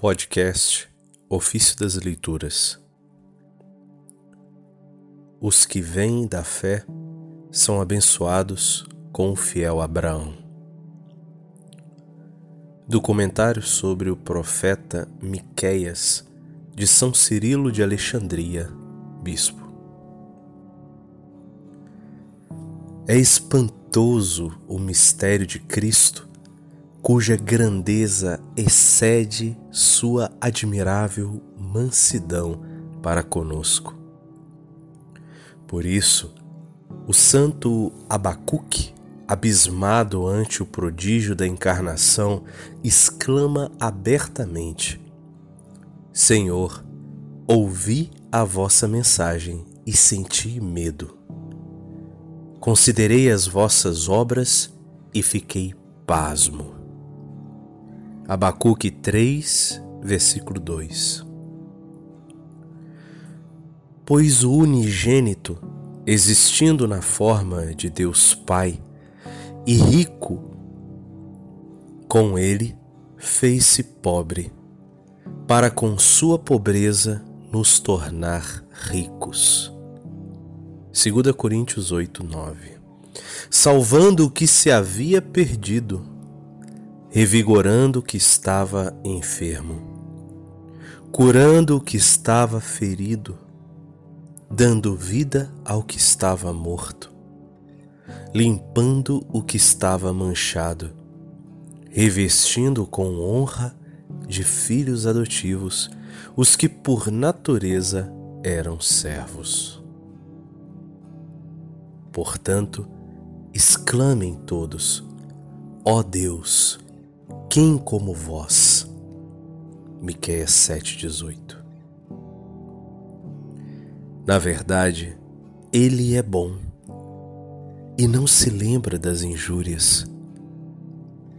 Podcast Ofício das Leituras Os que vêm da fé são abençoados com o fiel Abraão. Documentário sobre o profeta Miqueias de São Cirilo de Alexandria, bispo. É espantoso o mistério de Cristo cuja grandeza excede sua admirável mansidão para conosco. Por isso, o santo Abacuque, abismado ante o prodígio da encarnação, exclama abertamente: Senhor, ouvi a vossa mensagem e senti medo. Considerei as vossas obras e fiquei pasmo. Abacuque 3, versículo 2. Pois o unigênito, existindo na forma de Deus Pai e rico, com ele fez-se pobre, para com sua pobreza nos tornar ricos. 2 Coríntios 8, 9. Salvando o que se havia perdido revigorando o que estava enfermo, curando o que estava ferido, dando vida ao que estava morto, limpando o que estava manchado, revestindo com honra de filhos adotivos os que por natureza eram servos. Portanto, exclamem todos: Ó Deus, quem como vós? Miqueias 7:18. Na verdade, ele é bom e não se lembra das injúrias.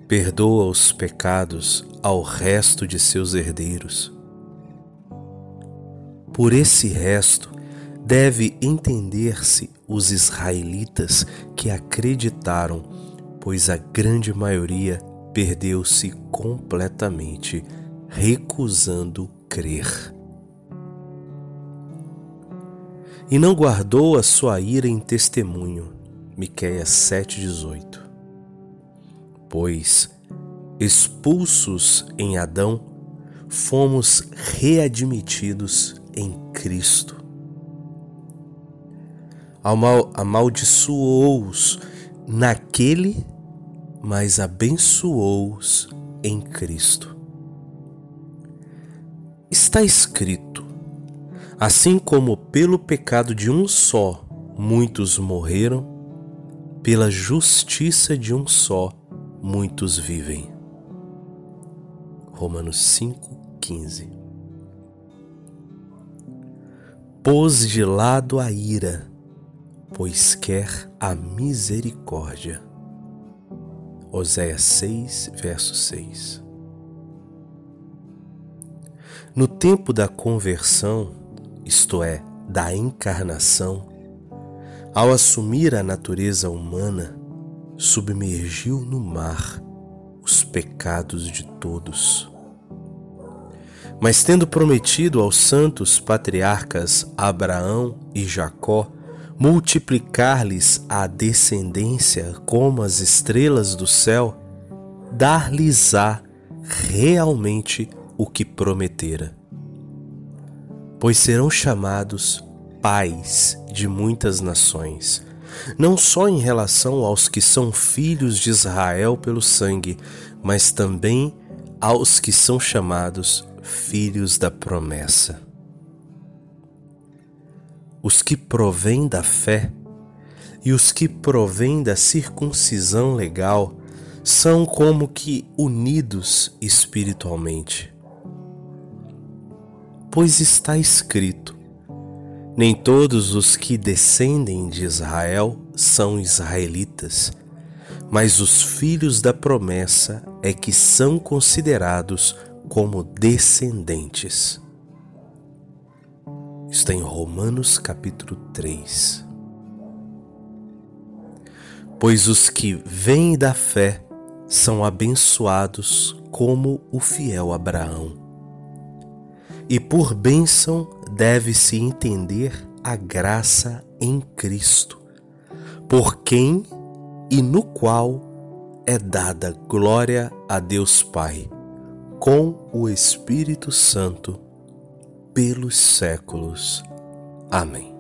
Perdoa os pecados ao resto de seus herdeiros. Por esse resto deve entender-se os israelitas que acreditaram, pois a grande maioria perdeu-se completamente, recusando crer. E não guardou a sua ira em testemunho. Miqueias 7:18. Pois expulsos em Adão, fomos readmitidos em Cristo. Amaldiçoou-os naquele mas abençoou-os em Cristo. Está escrito: assim como pelo pecado de um só muitos morreram, pela justiça de um só muitos vivem. Romanos 5,15 Pôs de lado a ira, pois quer a misericórdia. Oséias 6, verso 6. No tempo da conversão, isto é, da encarnação, ao assumir a natureza humana, submergiu no mar os pecados de todos. Mas tendo prometido aos santos patriarcas Abraão e Jacó multiplicar-lhes a descendência como as estrelas do céu, dar-lhes-á realmente o que prometera. Pois serão chamados pais de muitas nações, não só em relação aos que são filhos de Israel pelo sangue, mas também aos que são chamados filhos da promessa os que provêm da fé e os que provêm da circuncisão legal são como que unidos espiritualmente. Pois está escrito: nem todos os que descendem de Israel são israelitas, mas os filhos da promessa é que são considerados como descendentes está em Romanos capítulo 3. Pois os que vêm da fé são abençoados como o fiel Abraão. E por bênção deve-se entender a graça em Cristo, por quem e no qual é dada glória a Deus Pai, com o Espírito Santo, pelos séculos. Amém.